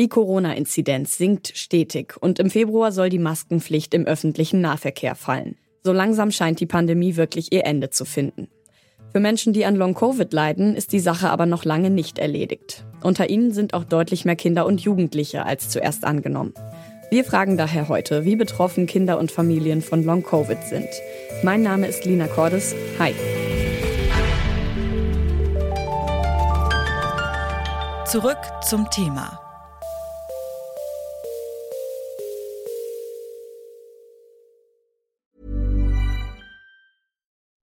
Die Corona-Inzidenz sinkt stetig und im Februar soll die Maskenpflicht im öffentlichen Nahverkehr fallen. So langsam scheint die Pandemie wirklich ihr Ende zu finden. Für Menschen, die an Long-Covid leiden, ist die Sache aber noch lange nicht erledigt. Unter ihnen sind auch deutlich mehr Kinder und Jugendliche als zuerst angenommen. Wir fragen daher heute, wie betroffen Kinder und Familien von Long-Covid sind. Mein Name ist Lina Cordes. Hi. Zurück zum Thema.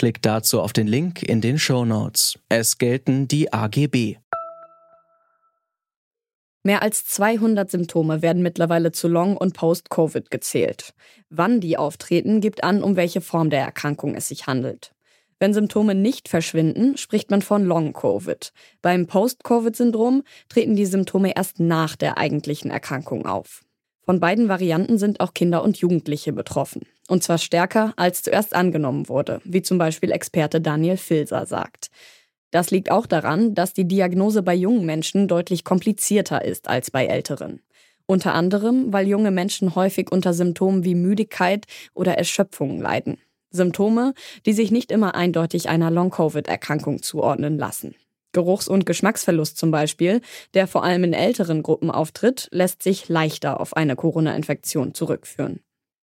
Klickt dazu auf den Link in den Show Notes. Es gelten die AGB. Mehr als 200 Symptome werden mittlerweile zu Long- und Post-Covid gezählt. Wann die auftreten, gibt an, um welche Form der Erkrankung es sich handelt. Wenn Symptome nicht verschwinden, spricht man von Long-Covid. Beim Post-Covid-Syndrom treten die Symptome erst nach der eigentlichen Erkrankung auf. Von beiden Varianten sind auch Kinder und Jugendliche betroffen. Und zwar stärker, als zuerst angenommen wurde, wie zum Beispiel Experte Daniel Filser sagt. Das liegt auch daran, dass die Diagnose bei jungen Menschen deutlich komplizierter ist als bei älteren. Unter anderem, weil junge Menschen häufig unter Symptomen wie Müdigkeit oder Erschöpfung leiden. Symptome, die sich nicht immer eindeutig einer Long-Covid-Erkrankung zuordnen lassen. Geruchs- und Geschmacksverlust zum Beispiel, der vor allem in älteren Gruppen auftritt, lässt sich leichter auf eine Corona-Infektion zurückführen.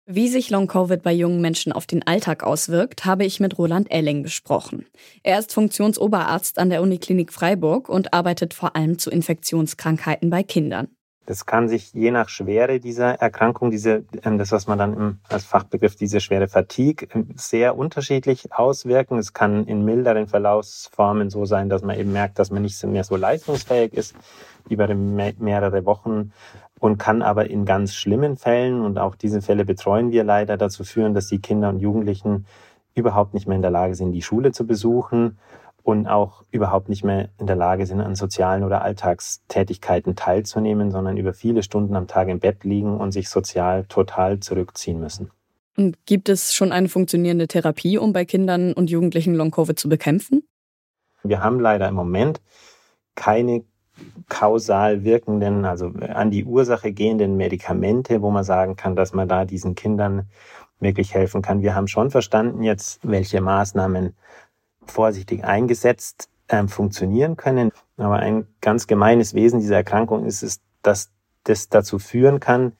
Wie sich Long-Covid bei jungen Menschen auf den Alltag auswirkt, habe ich mit Roland Elling besprochen. Er ist Funktionsoberarzt an der Uniklinik Freiburg und arbeitet vor allem zu Infektionskrankheiten bei Kindern. Das kann sich je nach Schwere dieser Erkrankung, diese, ähm, das was man dann als Fachbegriff diese schwere Fatigue, ähm, sehr unterschiedlich auswirken. Es kann in milderen Verlaufsformen so sein, dass man eben merkt, dass man nicht mehr so leistungsfähig ist, über mehrere Wochen und kann aber in ganz schlimmen Fällen, und auch diese Fälle betreuen wir leider, dazu führen, dass die Kinder und Jugendlichen überhaupt nicht mehr in der Lage sind, die Schule zu besuchen und auch überhaupt nicht mehr in der Lage sind, an sozialen oder Alltagstätigkeiten teilzunehmen, sondern über viele Stunden am Tag im Bett liegen und sich sozial total zurückziehen müssen. Und gibt es schon eine funktionierende Therapie, um bei Kindern und Jugendlichen Long-Covid zu bekämpfen? Wir haben leider im Moment keine kausal wirkenden, also an die Ursache gehenden Medikamente, wo man sagen kann, dass man da diesen Kindern wirklich helfen kann. Wir haben schon verstanden jetzt, welche Maßnahmen vorsichtig eingesetzt äh, funktionieren können. Aber ein ganz gemeines Wesen dieser Erkrankung ist es, dass das dazu führen kann,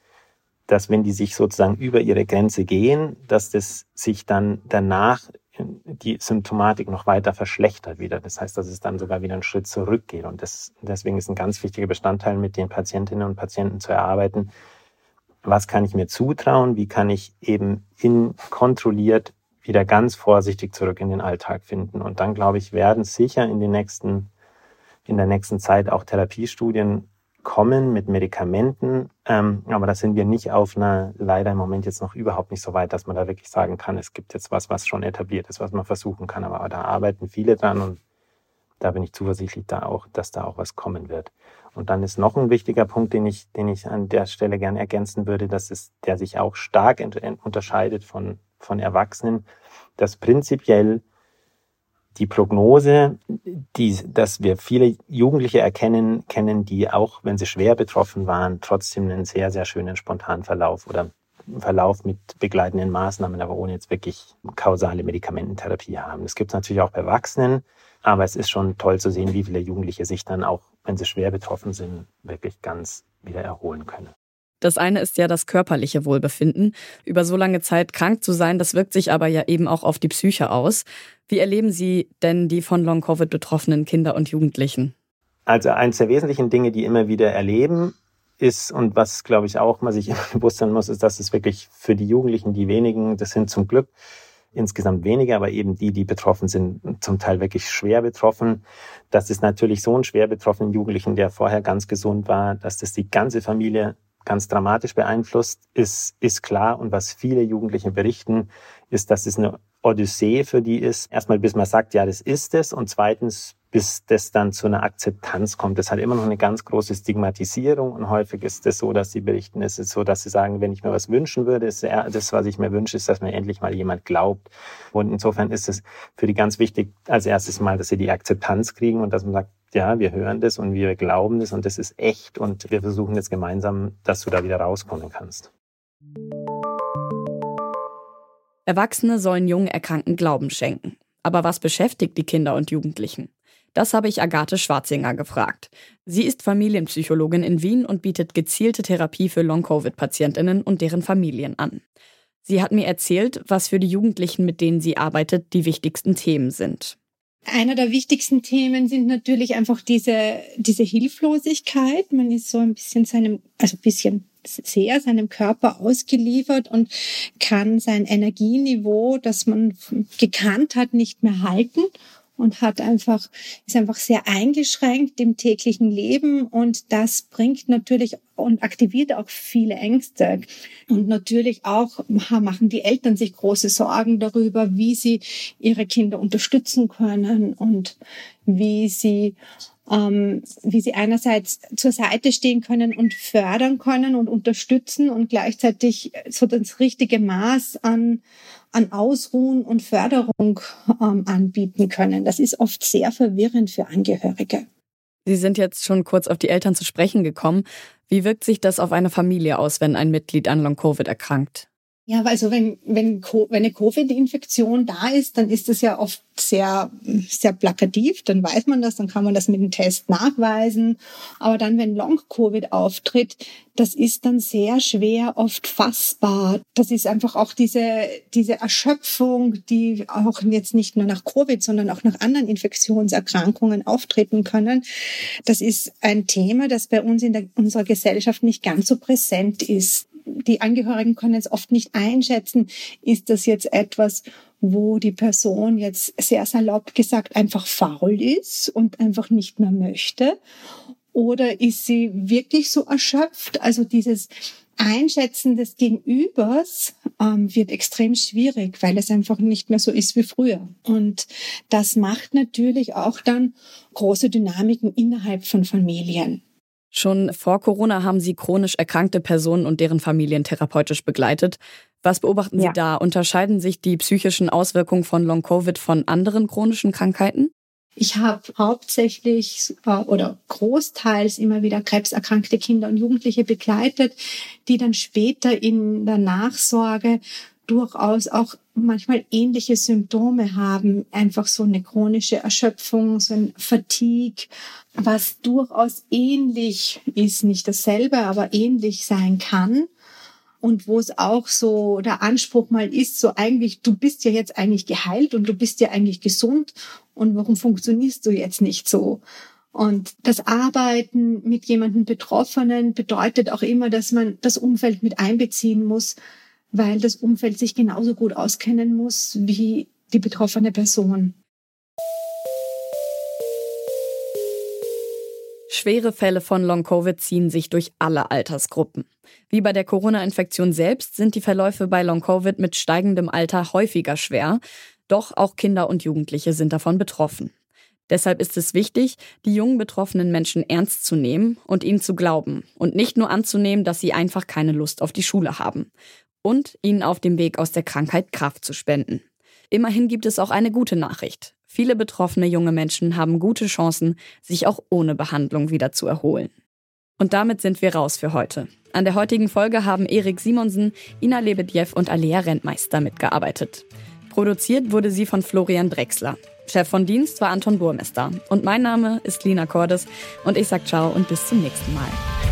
dass wenn die sich sozusagen über ihre Grenze gehen, dass das sich dann danach die Symptomatik noch weiter verschlechtert wieder. Das heißt, dass es dann sogar wieder einen Schritt zurückgeht. Und das, deswegen ist ein ganz wichtiger Bestandteil, mit den Patientinnen und Patienten zu erarbeiten. Was kann ich mir zutrauen? Wie kann ich eben in kontrolliert wieder ganz vorsichtig zurück in den Alltag finden? Und dann, glaube ich, werden sicher in den nächsten, in der nächsten Zeit auch Therapiestudien kommen mit Medikamenten. Ähm, aber da sind wir nicht auf einer, leider im Moment jetzt noch überhaupt nicht so weit, dass man da wirklich sagen kann, es gibt jetzt was, was schon etabliert ist, was man versuchen kann. Aber da arbeiten viele dran und da bin ich zuversichtlich da auch, dass da auch was kommen wird. Und dann ist noch ein wichtiger Punkt, den ich, den ich an der Stelle gerne ergänzen würde, dass es, der sich auch stark unterscheidet von, von Erwachsenen, dass prinzipiell die Prognose, die, dass wir viele Jugendliche erkennen, kennen, die auch, wenn sie schwer betroffen waren, trotzdem einen sehr, sehr schönen spontanen Verlauf oder Verlauf mit begleitenden Maßnahmen, aber ohne jetzt wirklich kausale Medikamententherapie haben. Das gibt es natürlich auch bei Erwachsenen, aber es ist schon toll zu sehen, wie viele Jugendliche sich dann auch, wenn sie schwer betroffen sind, wirklich ganz wieder erholen können. Das eine ist ja das körperliche Wohlbefinden. Über so lange Zeit krank zu sein, das wirkt sich aber ja eben auch auf die Psyche aus. Wie erleben Sie denn die von Long-Covid betroffenen Kinder und Jugendlichen? Also eines der wesentlichen Dinge, die immer wieder erleben, ist und was, glaube ich, auch man sich immer bewusst sein muss, ist, dass es wirklich für die Jugendlichen, die wenigen, das sind zum Glück insgesamt weniger, aber eben die, die betroffen sind, zum Teil wirklich schwer betroffen. Das ist natürlich so ein schwer betroffenen Jugendlichen, der vorher ganz gesund war, dass das die ganze Familie ganz dramatisch beeinflusst, ist, ist klar. Und was viele Jugendliche berichten, ist, dass es eine Odyssee für die ist. Erstmal, bis man sagt, ja, das ist es. Und zweitens, bis das dann zu einer Akzeptanz kommt. Das hat immer noch eine ganz große Stigmatisierung und häufig ist es so, dass sie berichten, es ist so, dass sie sagen, wenn ich mir was wünschen würde, ist das, was ich mir wünsche, ist, dass mir endlich mal jemand glaubt. Und insofern ist es für die ganz wichtig, als erstes mal, dass sie die Akzeptanz kriegen und dass man sagt, ja, wir hören das und wir glauben das und das ist echt und wir versuchen jetzt gemeinsam, dass du da wieder rauskommen kannst. Erwachsene sollen jungen Erkrankten Glauben schenken. Aber was beschäftigt die Kinder und Jugendlichen? Das habe ich Agathe Schwarzinger gefragt. Sie ist Familienpsychologin in Wien und bietet gezielte Therapie für Long-Covid-Patientinnen und deren Familien an. Sie hat mir erzählt, was für die Jugendlichen, mit denen sie arbeitet, die wichtigsten Themen sind. Einer der wichtigsten Themen sind natürlich einfach diese, diese Hilflosigkeit. Man ist so ein bisschen seinem, also ein bisschen sehr seinem Körper ausgeliefert und kann sein Energieniveau, das man gekannt hat, nicht mehr halten und hat einfach, ist einfach sehr eingeschränkt im täglichen Leben und das bringt natürlich und aktiviert auch viele Ängste. Und natürlich auch machen die Eltern sich große Sorgen darüber, wie sie ihre Kinder unterstützen können und wie sie ähm, wie sie einerseits zur Seite stehen können und fördern können und unterstützen und gleichzeitig so das richtige Maß an, an Ausruhen und Förderung ähm, anbieten können. Das ist oft sehr verwirrend für Angehörige. Sie sind jetzt schon kurz auf die Eltern zu sprechen gekommen. Wie wirkt sich das auf eine Familie aus, wenn ein Mitglied an Long-Covid erkrankt? Ja, also wenn, wenn, wenn eine Covid-Infektion da ist, dann ist das ja oft sehr, sehr plakativ. Dann weiß man das, dann kann man das mit dem Test nachweisen. Aber dann, wenn Long-Covid auftritt, das ist dann sehr schwer oft fassbar. Das ist einfach auch diese, diese Erschöpfung, die auch jetzt nicht nur nach Covid, sondern auch nach anderen Infektionserkrankungen auftreten können. Das ist ein Thema, das bei uns in der, unserer Gesellschaft nicht ganz so präsent ist die Angehörigen können es oft nicht einschätzen, ist das jetzt etwas, wo die Person jetzt sehr salopp gesagt einfach faul ist und einfach nicht mehr möchte? Oder ist sie wirklich so erschöpft? Also dieses Einschätzen des Gegenübers ähm, wird extrem schwierig, weil es einfach nicht mehr so ist wie früher. Und das macht natürlich auch dann große Dynamiken innerhalb von Familien. Schon vor Corona haben Sie chronisch erkrankte Personen und deren Familien therapeutisch begleitet. Was beobachten Sie ja. da? Unterscheiden sich die psychischen Auswirkungen von Long-Covid von anderen chronischen Krankheiten? Ich habe hauptsächlich äh, oder großteils immer wieder krebserkrankte Kinder und Jugendliche begleitet, die dann später in der Nachsorge durchaus auch manchmal ähnliche Symptome haben, einfach so eine chronische Erschöpfung, so ein Fatigue, was durchaus ähnlich ist, nicht dasselbe, aber ähnlich sein kann. Und wo es auch so der Anspruch mal ist, so eigentlich, du bist ja jetzt eigentlich geheilt und du bist ja eigentlich gesund und warum funktionierst du jetzt nicht so? Und das Arbeiten mit jemandem Betroffenen bedeutet auch immer, dass man das Umfeld mit einbeziehen muss, weil das Umfeld sich genauso gut auskennen muss wie die betroffene Person. Schwere Fälle von Long-Covid ziehen sich durch alle Altersgruppen. Wie bei der Corona-Infektion selbst sind die Verläufe bei Long-Covid mit steigendem Alter häufiger schwer, doch auch Kinder und Jugendliche sind davon betroffen. Deshalb ist es wichtig, die jungen betroffenen Menschen ernst zu nehmen und ihnen zu glauben und nicht nur anzunehmen, dass sie einfach keine Lust auf die Schule haben und ihnen auf dem Weg aus der Krankheit Kraft zu spenden. Immerhin gibt es auch eine gute Nachricht. Viele betroffene junge Menschen haben gute Chancen, sich auch ohne Behandlung wieder zu erholen. Und damit sind wir raus für heute. An der heutigen Folge haben Erik Simonsen, Ina Lebedjew und Alea Rentmeister mitgearbeitet. Produziert wurde sie von Florian Drexler. Chef von Dienst war Anton Burmester. Und mein Name ist Lina Cordes und ich sag ciao und bis zum nächsten Mal.